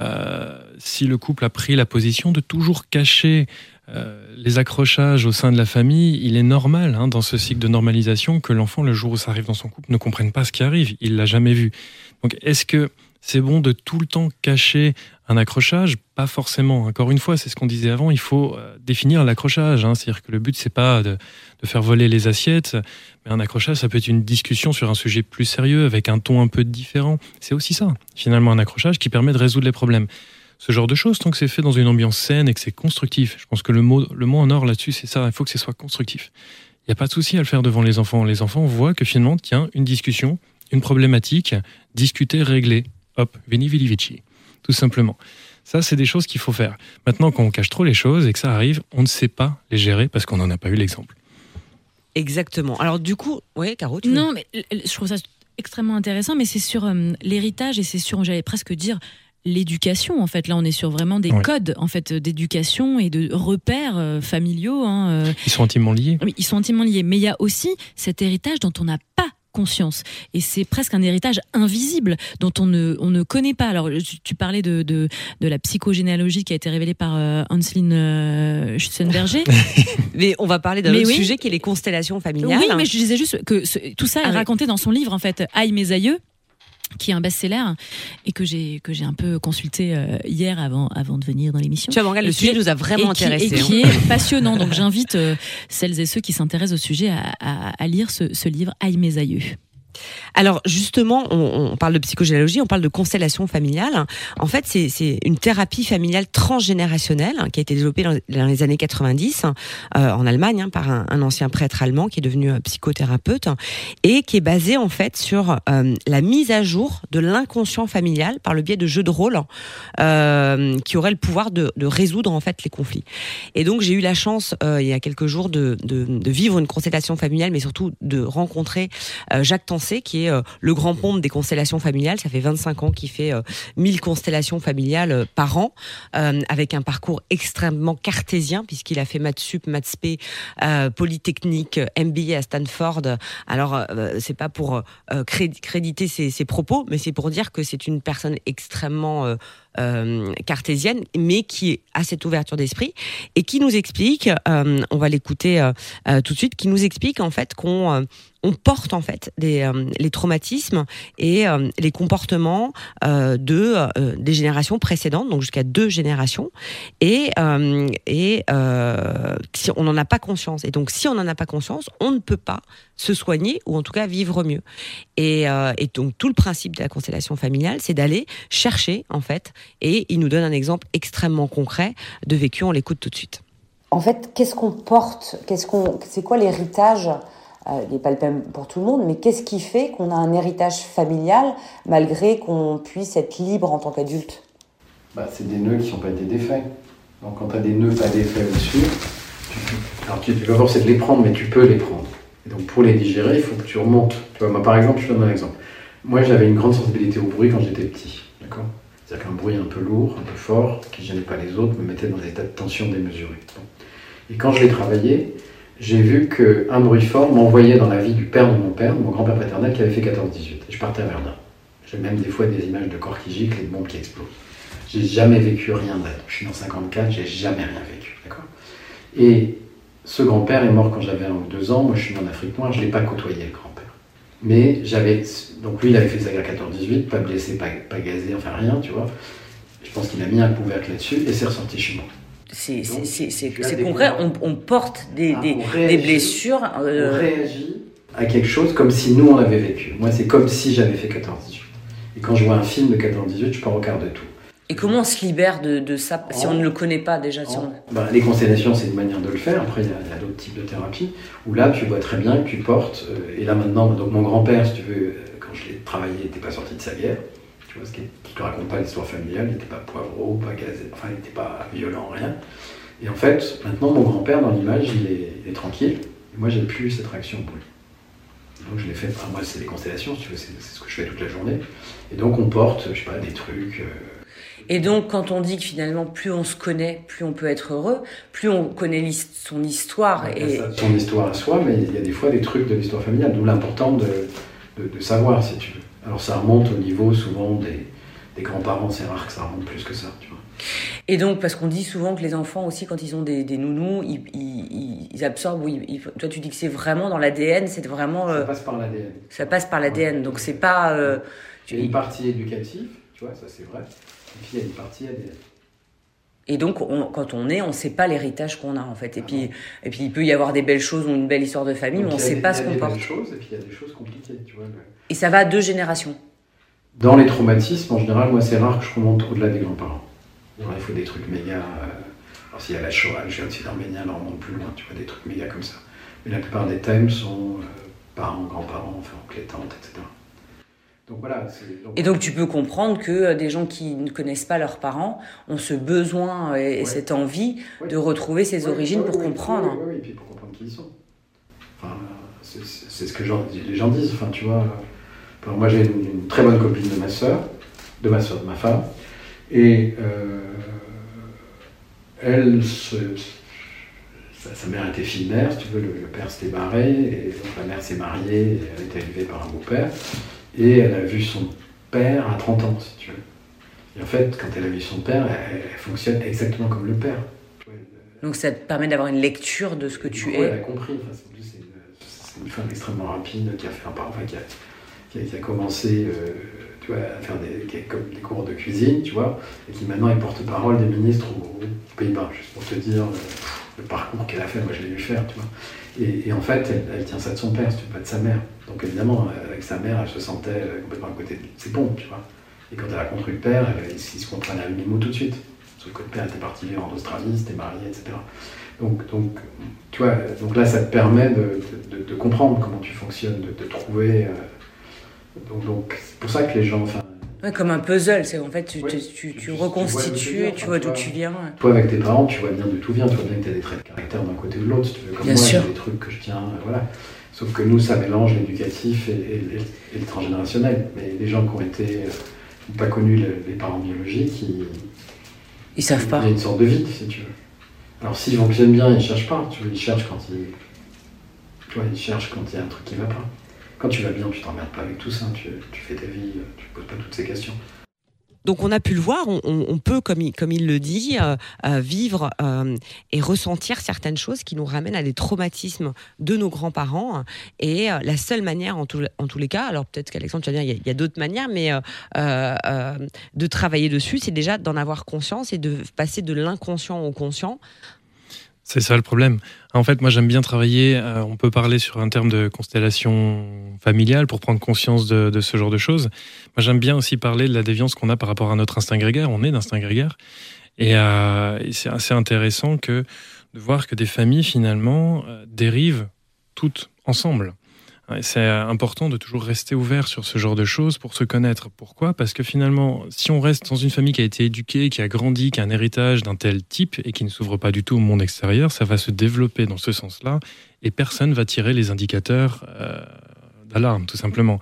euh, si le couple a pris la position de toujours cacher euh, les accrochages au sein de la famille, il est normal hein, dans ce cycle de normalisation que l'enfant, le jour où ça arrive dans son couple, ne comprenne pas ce qui arrive. Il l'a jamais vu. Donc, est-ce que c'est bon de tout le temps cacher un accrochage Pas forcément. Encore une fois, c'est ce qu'on disait avant. Il faut euh, définir l'accrochage. hein. C'est-à-dire que le but, c'est pas de, faire voler les assiettes, mais un accrochage, ça peut être une discussion sur un sujet plus sérieux avec un ton un peu différent. C'est aussi ça, finalement, un accrochage qui permet de résoudre les problèmes. Ce genre de choses, tant que c'est fait dans une ambiance saine et que c'est constructif. Je pense que le mot, le mot en or là-dessus, c'est ça. Il faut que ce soit constructif. Il n'y a pas de souci à le faire devant les enfants. Les enfants voient que finalement, tiens, une discussion, une problématique, discuter, régler. Hop, veni vidi vici. Tout simplement. Ça, c'est des choses qu'il faut faire. Maintenant, quand on cache trop les choses et que ça arrive, on ne sait pas les gérer parce qu'on n'en a pas eu l'exemple. Exactement. Alors du coup, oui, Caro, tu veux- Non, mais je trouve ça extrêmement intéressant, mais c'est sur euh, l'héritage et c'est sur, j'allais presque dire, l'éducation. En fait, là, on est sur vraiment des codes en fait d'éducation et de repères euh, familiaux. hein, euh. Ils sont intimement liés. Oui, ils sont intimement liés. Mais il y a aussi cet héritage dont on n'a pas conscience. Et c'est presque un héritage invisible dont on ne, on ne connaît pas. Alors, tu, parlais de, de, de la psychogénéalogie qui a été révélée par euh, Hanseline euh, Schützenberger. Mais on va parler d'un autre oui. sujet qui est les constellations familiales. Oui, mais je disais juste que ce- tout ça Ah est oui. raconté dans son livre, en fait, Aïe mes aïeux qui est un best-seller et que j'ai que j'ai un peu consulté euh, hier avant avant de venir dans l'émission. Tu vois, Morgane, le sujet est- nous a vraiment et qui, intéressés. et hein. qui est passionnant. Donc j'invite euh, celles et ceux qui s'intéressent au sujet à, à- à lire ce, ce livre Aïe mes aïeux. Alors justement, on, parle de psychogénéalogie, on parle de constellation familiale. En fait, c'est une thérapie familiale transgénérationnelle qui a été développée dans, les années 90 euh, en Allemagne hein, par un, ancien prêtre allemand qui est devenu euh, psychothérapeute et qui est basée en fait sur euh, la mise à jour de l'inconscient familial par le biais de jeux de rôle qui auraient le pouvoir de, résoudre en fait les conflits. Et donc j'ai eu la chance il y a quelques jours de, vivre une constellation familiale, mais surtout de rencontrer Jacques Tancé, qui est euh, le grand pompe des constellations familiales. Ça fait 25 ans qu'il fait euh, 1000 constellations familiales euh, par an, euh, avec un parcours extrêmement cartésien, puisqu'il a fait maths sup, maths euh, polytechnique, euh, MBA à Stanford. Alors, euh, c'est pas pour euh, cré- créditer ses, propos, mais c'est pour dire que c'est une personne extrêmement euh, euh, cartésienne, mais qui a cette ouverture d'esprit et qui nous explique, euh, on va l'écouter euh, euh, tout de suite, qui nous explique en fait qu'on euh, on porte en fait euh, les traumatismes et euh, les comportements euh, de des générations précédentes, donc jusqu'à deux générations, et et si on n'en a pas conscience. Et donc si on n'en a pas conscience, on ne peut pas se soigner ou en tout cas vivre mieux. Et, et donc tout le principe de la constellation familiale, c'est d'aller chercher en fait. Et il nous donne un exemple extrêmement concret de vécu. On l'écoute tout de suite. En fait, qu'est-ce qu'on porte? Qu'est-ce qu'on, c'est quoi l'héritage? N'est pas le même pour tout le monde, mais qu'est-ce qui fait qu'on a un héritage familial malgré qu'on puisse être libre en tant qu'adulte? Bah, c'est des nœuds qui n'ont pas été défaits. Donc quand tu as des nœuds pas défaits au-dessus, alors tu, vas voir, c'est de les prendre, mais tu peux les prendre. Et donc pour les digérer, il faut que tu remontes. Moi par exemple, je te donne un exemple. Moi j'avais une grande sensibilité au bruit quand j'étais petit. D'accord? C'est-à-dire qu'un bruit un peu lourd, un peu fort, qui gênait pas les autres, me mettait dans des états de tension démesurés. Et quand je l'ai travaillé, j'ai vu qu'un bruit fort m'envoyait dans la vie du père de mon père, mon grand-père paternel, qui avait fait 14-18. Et je partais à Verdun. J'ai même des fois des images de corps qui giclent et de bombes qui explosent. J'ai jamais vécu rien là Je suis dans 54, j'ai jamais rien vécu. D'accord? Et ce grand-père est mort quand j'avais un ou deux ans. Moi, je suis en Afrique noire, je ne l'ai pas côtoyé, le grand-père. Mais j'avais. Donc, lui, il avait fait sa guerre 14-18, pas blessé, pas, pas gazé, enfin rien, tu vois. Je pense qu'il a mis un couvercle là-dessus et c'est ressorti chez moi. C'est concret, on, porte des, Ah, des, on réagit. des blessures. euh, On réagit à quelque chose comme si nous, on l'avait vécu. Moi, c'est comme si j'avais fait 14-18. Et quand je vois un film de 14-18, je pars au quart de tout. et comment on se libère de, de ça si on ne le connaît pas déjà si on... Ben, les constellations, c'est une manière de le faire. Après, il y a, d'autres types de thérapies où là, tu vois très bien que tu portes. euh, et là, maintenant, donc mon grand-père, si tu veux, euh, quand je l'ai travaillé, il n'était pas sorti de sa guerre. Ce qui te raconte pas l'histoire familiale, il n'était pas poivreau, pas gazé, enfin, il n'était pas violent, rien. Et en fait, maintenant, mon grand-père, dans l'image, il est, il est tranquille. Et moi, j'ai plus cette réaction au bruit. Donc, je l'ai fait. enfin, moi, c'est les constellations, si tu veux, c'est c'est ce que je fais toute la journée. Et donc, on porte, je sais pas, des trucs. euh, Et donc quand on dit que finalement plus on se connaît, plus on peut être heureux, plus on connaît son histoire et ça, son histoire à soi, mais il y a des fois des trucs de l'histoire familiale, d'où l'important de, de, de savoir, si tu veux. Alors ça remonte au niveau souvent des, des grands-parents, c'est rare que ça remonte plus que ça, tu vois. Et donc, parce qu'on dit souvent que les enfants aussi, quand ils ont des, des nounous, ils, ils, ils absorbent. Oui, ils- toi, tu dis que c'est vraiment dans l'ADN, c'est vraiment. Ça euh, passe par l'ADN. ça passe par l'ADN. Donc, c'est pas. euh, Il y a une partie éducative, tu vois, ça c'est vrai, et puis il y a une partie ADN. Et donc, on- quand on est, on sait pas l'héritage qu'on a, en fait. Et puis, et puis, il peut y avoir des belles choses ou une belle histoire de famille, Donc, mais on il y a sait des- pas il y ce a qu'on des porte. choses, et puis il y a des choses compliquées, tu vois. le- Et ça va à deux générations. Dans les traumatismes, en général, moi c'est rare que je remonte au-delà des grands-parents. Il faut des trucs méga. euh, alors s'il y a la Shoah, le génocide arménien, alors on remonte plus loin, tu vois, des trucs méga comme ça. Mais la plupart des thèmes sont euh, parents, grands-parents, enfin, oncles et tantes, etc. Donc voilà. c'est- donc- Et donc, tu peux comprendre que euh, des gens qui ne connaissent pas leurs parents ont ce besoin et, Ouais. cette envie de retrouver ses origines pour comprendre. Oui, et puis pour comprendre qui ils sont. Enfin, c'est ce que les gens disent. Enfin, tu vois, moi j'ai une, une très bonne copine de ma sœur, de ma sœur, de ma femme, et euh, elle se, sa, sa mère était fille mère, si tu veux, le, le père s'était barré, et donc la mère s'est mariée, et elle été élevée par un beau-père, et elle a vu son père à 30 ans, si tu veux. Et en fait, quand elle a vu son père, elle, elle fonctionne exactement comme le père. Donc ça te permet d'avoir une lecture de ce que tu coup, Elle a es. compris. Enfin, c'est- une, femme extrêmement rapide qui a fait un enfin, qui a, qui a- qui a commencé euh, tu vois, à faire des, qui a comme des cours de cuisine, tu vois, et qui maintenant est porte-parole des ministres aux, aux Pays-Bas, juste pour te dire euh, le parcours qu'elle a fait. Moi, je l'ai vu faire, tu vois. Et, en fait, elle, tient ça de son père, pas de sa mère. Donc évidemment, euh, avec sa mère, elle se sentait euh, complètement à côté de ses pompes, tu vois. Et quand elle a rencontré le père, elle, il, se comprenait à demi-mot tout de suite. Parce que le père était parti vivre en Australie, s'était marié, etc. Donc, donc, tu vois, donc là, ça te permet de, comprendre comment tu fonctionnes, de, trouver. euh, donc, c'est pour ça que les gens. Ouais, comme un puzzle, c'est en fait tu, Oui. tu, tu, tu Tu- tu vois reconstitues d'où et tu tu viens, vois d'où tu viens. toi, avec tes parents, tu vois bien de tout vient. Tu vois bien que tu as des traits de caractère d'un côté ou de l'autre. Si tu veux. Comme Bien moi, sûr. des trucs que je tiens. euh, voilà. Sauf que nous, ça mélange l'éducatif et, et- et- et le transgénérationnel. Mais les gens qui ont été. euh, pas connu le- les parents biologiques, ils. Ils savent pas. Il y a une sorte de vide, si tu veux. Alors s'ils fonctionnent bien, ils cherchent pas. Tu vois, ils cherchent quand ils. Tu vois, ils cherchent quand il y a un truc qui va pas. Quand tu vas bien, tu t'emmerdes pas avec tout ça. Tu, fais ta vie, tu poses pas toutes ces questions. Donc on a pu le voir, on, peut, comme il, le dit, euh, euh, vivre euh, et ressentir certaines choses qui nous ramènent à des traumatismes de nos grands-parents. Et euh, la seule manière, en, tous les cas, alors peut-être qu'Alexandre, tu vas dire, il y a, a d'autres manières, mais euh, euh, euh, de travailler dessus, c'est déjà d'en avoir conscience et de passer de l'inconscient au conscient. C'est ça le problème. En fait, moi j'aime bien travailler, euh, on peut parler sur un terme de constellation familiale pour prendre conscience de, de ce genre de choses. Moi j'aime bien aussi parler de la déviance qu'on a par rapport à notre instinct grégaire, on est d'instinct grégaire. Et, euh, c'est assez intéressant que de voir que des familles finalement euh, dérivent toutes ensemble. C'est euh, important de toujours rester ouvert sur ce genre de choses pour se connaître. Pourquoi? Parce que finalement, si on reste dans une famille qui a été éduquée, qui a grandi, qui a un héritage d'un tel type et qui ne s'ouvre pas du tout au monde extérieur, ça va se développer dans ce sens-là et personne va tirer les indicateurs euh, d'alarme, tout simplement.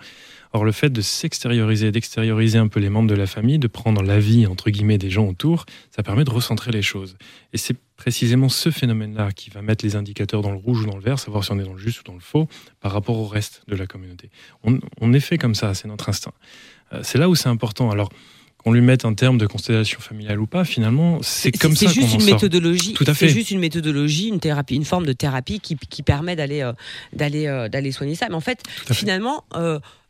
Or, le fait de s'extérioriser, d'extérioriser un peu les membres de la famille, de prendre l'avis, entre guillemets, des gens autour, ça permet de recentrer les choses. Et c'est précisément ce phénomène-là qui va mettre les indicateurs dans le rouge ou dans le vert, savoir si on est dans le juste ou dans le faux, par rapport au reste de la communauté. On, on est fait comme ça, c'est notre instinct. Euh, c'est là où c'est important. Alors, qu'on lui mette un terme de constellation familiale ou pas, finalement, c'est comme ça C'est qu'on juste en une sort. méthodologie. Tout à C'est fait. juste une méthodologie, une thérapie, une forme de thérapie qui, qui permet d'aller euh, d'aller euh, d'aller soigner ça. Mais en fait, fait.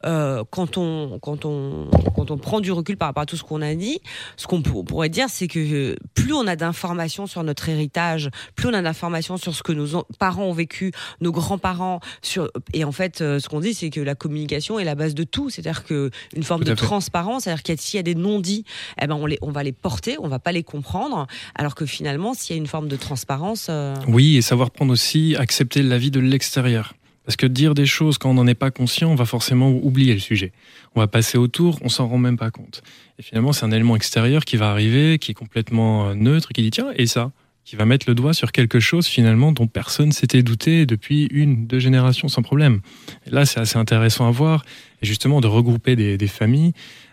Euh, quand on quand on quand on prend du recul par rapport à tout ce qu'on a dit, ce qu'on pour- pourrait dire, c'est que euh, plus on a d'informations sur notre héritage, plus on a d'informations sur ce que nos en- parents ont vécu, nos grands-parents, sur et en fait, euh, ce qu'on dit, c'est que la communication est la base de tout. C'est-à-dire que une forme de fait. transparence, c'est-à-dire qu'il y a- s'il y a des non-dits, eh ben on les on va les porter, on va pas les comprendre, alors que finalement, s'il y a une forme de transparence, euh, Oui, et savoir prendre aussi, accepter l'avis de l'extérieur. Parce que dire des choses quand on n'en est pas conscient, on va forcément oublier le sujet. On va passer autour, on s'en rend même pas compte. Et finalement, c'est un élément extérieur qui va arriver, qui est complètement euh, neutre, qui dit tiens, et ça Qui va mettre le doigt sur quelque chose finalement dont personne s'était douté depuis une, deux générations sans problème. Et là, c'est assez intéressant à voir. Et justement, de regrouper des, familles,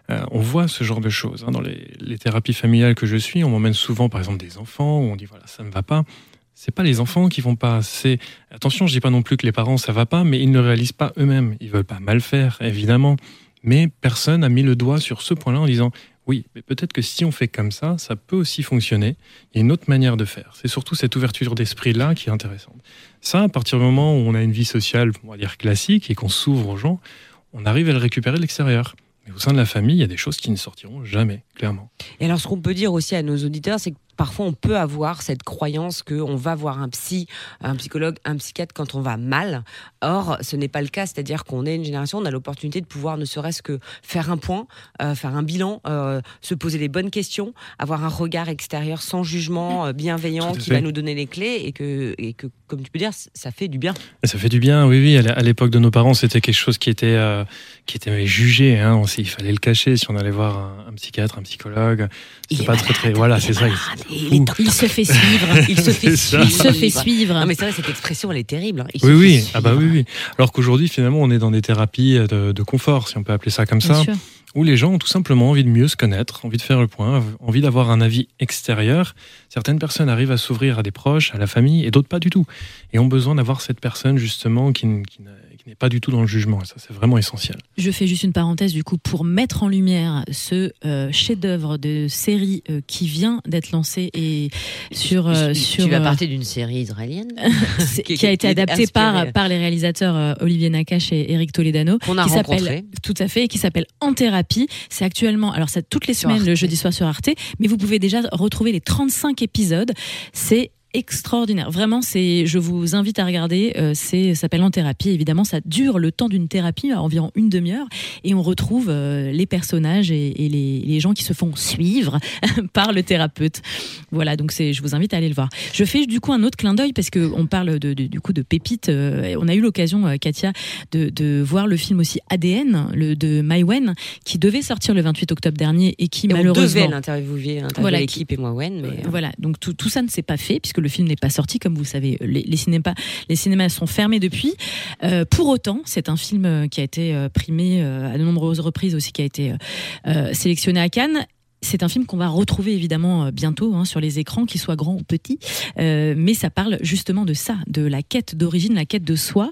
euh, on voit ce genre de choses. hein. Dans les, les thérapies familiales que je suis, on m'emmène souvent, par exemple, des enfants, où on dit voilà, ça ne va pas c'est pas les enfants qui vont pas. Attention, je dis pas non plus que les parents ça va pas, mais ils ne réalisent pas eux-mêmes. Ils veulent pas mal faire, évidemment. Mais personne a mis le doigt sur ce point-là en disant oui, mais peut-être que si on fait comme ça, ça peut aussi fonctionner. Il y a une autre manière de faire. C'est surtout cette ouverture d'esprit-là qui est intéressante. Ça, à partir du moment où on a une vie sociale, on va dire classique, et qu'on s'ouvre aux gens, on arrive à le récupérer de l'extérieur. Mais au sein de la famille, il y a des choses qui ne sortiront jamais, clairement. Et alors, ce qu'on peut dire aussi à nos auditeurs, c'est que parfois on peut avoir cette croyance qu'on va voir un psy, un psychologue, un psychiatre quand on va mal. Or, ce n'est pas le cas. C'est-à-dire qu'on est une génération, on a l'opportunité de pouvoir ne serait-ce que faire un point, euh, faire un bilan, euh, se poser les bonnes questions, avoir un regard extérieur sans jugement, euh, bienveillant, qui va nous donner les clés et que, et que, comme tu peux dire, ça fait du bien. Ça fait du bien, oui, oui. À l'é- À l'époque de nos parents, c'était quelque chose qui était, qui était jugé. Hein. On il fallait le cacher si on allait voir un, un psychiatre, un psychologue. C'est est pas très, très. Voilà, c'est ça. Il, est Il se fait suivre. il se fait ça. suivre. Il se fait suivre. Non, mais c'est vrai, cette expression, elle est terrible. hein. Il Oui, oui. Ah bah oui, oui. Alors qu'aujourd'hui, finalement, on est dans des thérapies de, de confort, si on peut appeler ça comme Bien ça. sûr. où les gens ont tout simplement envie de mieux se connaître, envie de faire le point, envie d'avoir un avis extérieur. Certaines personnes arrivent à s'ouvrir à des proches, à la famille, et d'autres pas du tout. Et ont besoin d'avoir cette personne justement qui, qui n'est pas du tout dans le jugement. Et ça, c'est vraiment essentiel. Je fais juste une parenthèse du coup pour mettre en lumière ce euh, chef-d'œuvre de série euh, qui vient d'être lancé et sur tu, sur. Tu vas partir d'une série israélienne qui, qui, a été adaptée par par les réalisateurs Olivier Nakache et Eric Toledano. Qu'on a qui rencontré. Tout à fait, qui s'appelle En thérapie. C'est actuellement, alors c'est toutes les semaines le jeudi soir sur Arte, mais vous pouvez déjà retrouver les 35 épisodes. C'est extraordinaire. Vraiment, c'est, je vous invite à regarder. Euh, c'est, s'appelle En thérapie. Évidemment, ça dure le temps d'une thérapie, environ une demi-heure, et on retrouve euh, les personnages et, et les, les, gens qui se font suivre par le thérapeute. Voilà, donc c'est, je vous invite à aller le voir. Je fais du coup un autre clin d'œil parce que on parle de, de, du coup de pépites. Euh, on a eu l'occasion, Katia, de, de, voir le film aussi ADN, le de Maïwen, qui devait sortir le 28 octobre dernier et qui et malheureusement on devait l'interviewer, voilà, l'équipe et moi, Wen, mais voilà. Donc tout, tout ça ne s'est pas fait puisque le film n'est pas sorti, comme vous savez. Les, cinémas, sont fermés depuis. Euh, pour autant, c'est un film qui a été euh, primé euh, à de nombreuses reprises aussi, qui a été euh, sélectionné à Cannes c'est un film qu'on va retrouver évidemment bientôt hein, sur les écrans, qu'il soit grand ou petit, euh, mais ça parle justement de ça, de la quête d'origine, la quête de soi,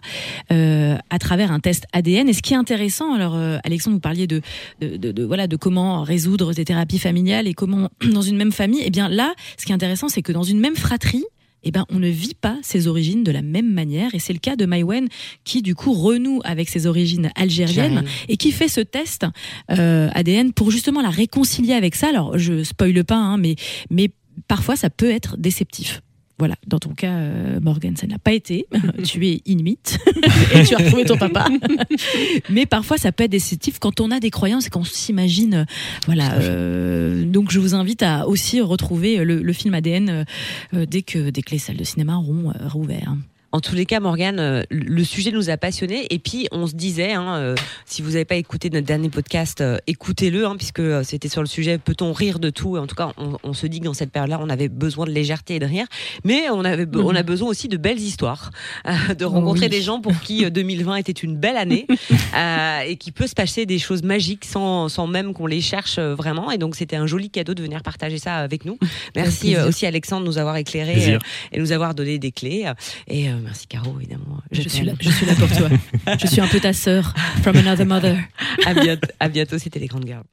euh, à travers un test ADN. Et ce qui est intéressant, alors euh, Alexandre, vous parliez de, de, de, de, voilà de comment résoudre des thérapies familiales et comment dans une même famille. Et eh bien là, ce qui est intéressant, c'est que dans une même fratrie, eh ben, on ne vit pas ses origines de la même manière. Et c'est le cas de Maïwen qui, du coup, renoue avec ses origines algériennes et qui fait ce test euh, ADN pour justement la réconcilier avec ça. Alors, je spoile pas, hein, mais, mais parfois, ça peut être déceptif. Voilà, dans ton cas, euh, Morgan, ça n'a pas été. tu es inuit et tu as retrouvé ton papa. Mais parfois, ça peut être déceptif quand on a des croyances et qu'on s'imagine. Voilà. Euh, donc, je vous invite à aussi retrouver le, le film ADN euh, dès, que, dès que les salles de cinéma auront rouvert. En tous les cas, Morgane, le sujet nous a passionnés. Et puis, on se disait, hein, euh, si vous n'avez pas écouté notre dernier podcast, euh, écoutez-le, hein, puisque c'était sur le sujet peut-on rire de tout? En tout cas, on, on se dit que dans cette période-là, on avait besoin de légèreté et de rire. Mais on, avait, mmh. on a besoin aussi de belles histoires, euh, de rencontrer oui. des gens pour qui 2020 était une belle année et qui peut se passer des choses magiques sans, sans même qu'on les cherche vraiment. Et donc, c'était un joli cadeau de venir partager ça avec nous. Merci aussi, Alexandre, de nous avoir éclairé et nous avoir donné des clés. Et merci Caro, évidemment. Je, je suis, là, je suis là pour toi. je suis un peu ta sœur. From another mother. à bientôt, à bientôt c'était les grandes girls.